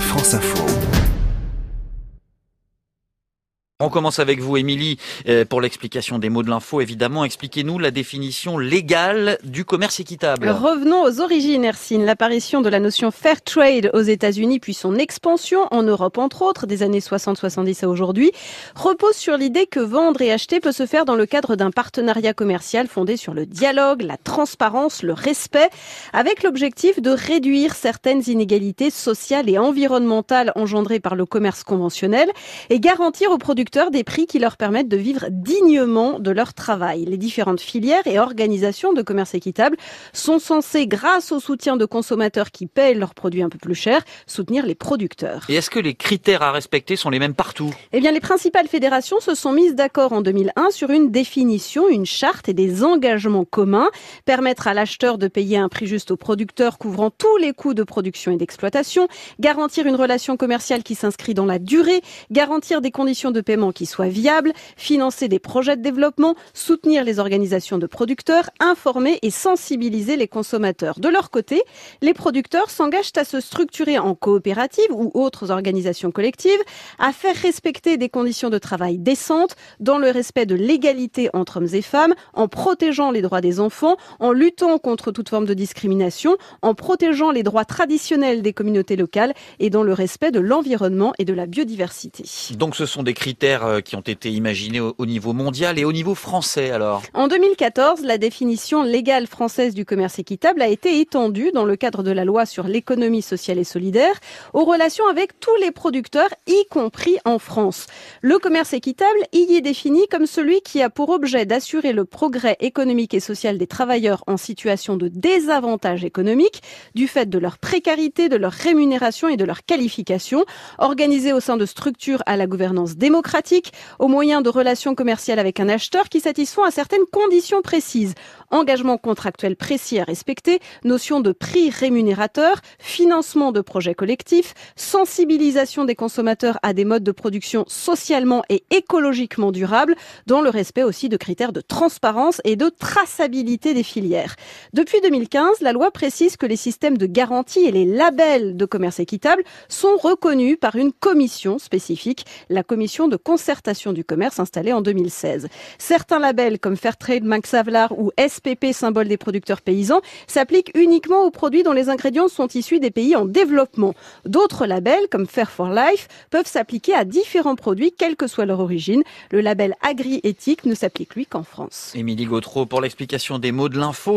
France Info. On commence avec vous, Émilie, euh, pour l'explication des mots de l'info. Évidemment, expliquez-nous la définition légale du commerce équitable. Revenons aux origines, Ersine. L'apparition de la notion fair trade aux États-Unis, puis son expansion en Europe, entre autres, des années 60-70 à aujourd'hui, repose sur l'idée que vendre et acheter peut se faire dans le cadre d'un partenariat commercial fondé sur le dialogue, la transparence, le respect, avec l'objectif de réduire certaines inégalités sociales et environnementales engendrées par le commerce conventionnel et garantir aux producteurs des prix qui leur permettent de vivre dignement de leur travail. Les différentes filières et organisations de commerce équitable sont censées, grâce au soutien de consommateurs qui payent leurs produits un peu plus cher, soutenir les producteurs. Et est-ce que les critères à respecter sont les mêmes partout? Eh bien, les principales fédérations se sont mises d'accord en 2001 sur une définition, une charte et des engagements communs. Permettre à l'acheteur de payer un prix juste au producteur couvrant tous les coûts de production et d'exploitation, garantir une relation commerciale qui s'inscrit dans la durée, garantir des conditions de paiement qui soit viable, financer des projets de développement, soutenir les organisations de producteurs, informer et sensibiliser les consommateurs. De leur côté, les producteurs s'engagent à se structurer en coopérative ou autres organisations collectives, à faire respecter des conditions de travail décentes, dans le respect de l'égalité entre hommes et femmes, en protégeant les droits des enfants, en luttant contre toute forme de discrimination, en protégeant les droits traditionnels des communautés locales et dans le respect de l'environnement et de la biodiversité. Donc ce sont des critères euh, qui ont été imaginés au niveau mondial et au niveau français alors? En 2014, la définition légale française du commerce équitable a été étendue dans le cadre de la loi sur l'économie sociale et solidaire aux relations avec tous les producteurs, y compris en France. Le commerce équitable y est défini comme celui qui a pour objet d'assurer le progrès économique et social des travailleurs en situation de désavantage économique du fait de leur précarité, de leur rémunération et de leur qualification, organisé au sein de structures à la gouvernance démocratique au moyen de relations commerciales avec un acheteur qui satisfont à certaines conditions précises. Engagement contractuel précis à respecter, notion de prix rémunérateur, financement de projets collectifs, sensibilisation des consommateurs à des modes de production socialement et écologiquement durables, dans le respect aussi de critères de transparence et de traçabilité des filières. Depuis 2015, la loi précise que les systèmes de garantie et les labels de commerce équitable sont reconnus par une commission spécifique, la commission de concertation du commerce installée en 2016. Certains labels comme Fairtrade, Max Havelaar ou SPP, symbole des producteurs paysans, s'appliquent uniquement aux produits dont les ingrédients sont issus des pays en développement. D'autres labels, comme Fair for Life, peuvent s'appliquer à différents produits, quelle que soit leur origine. Le label agri-éthique ne s'applique lui qu'en France. Émilie Gautreau pour l'explication des mots de l'info.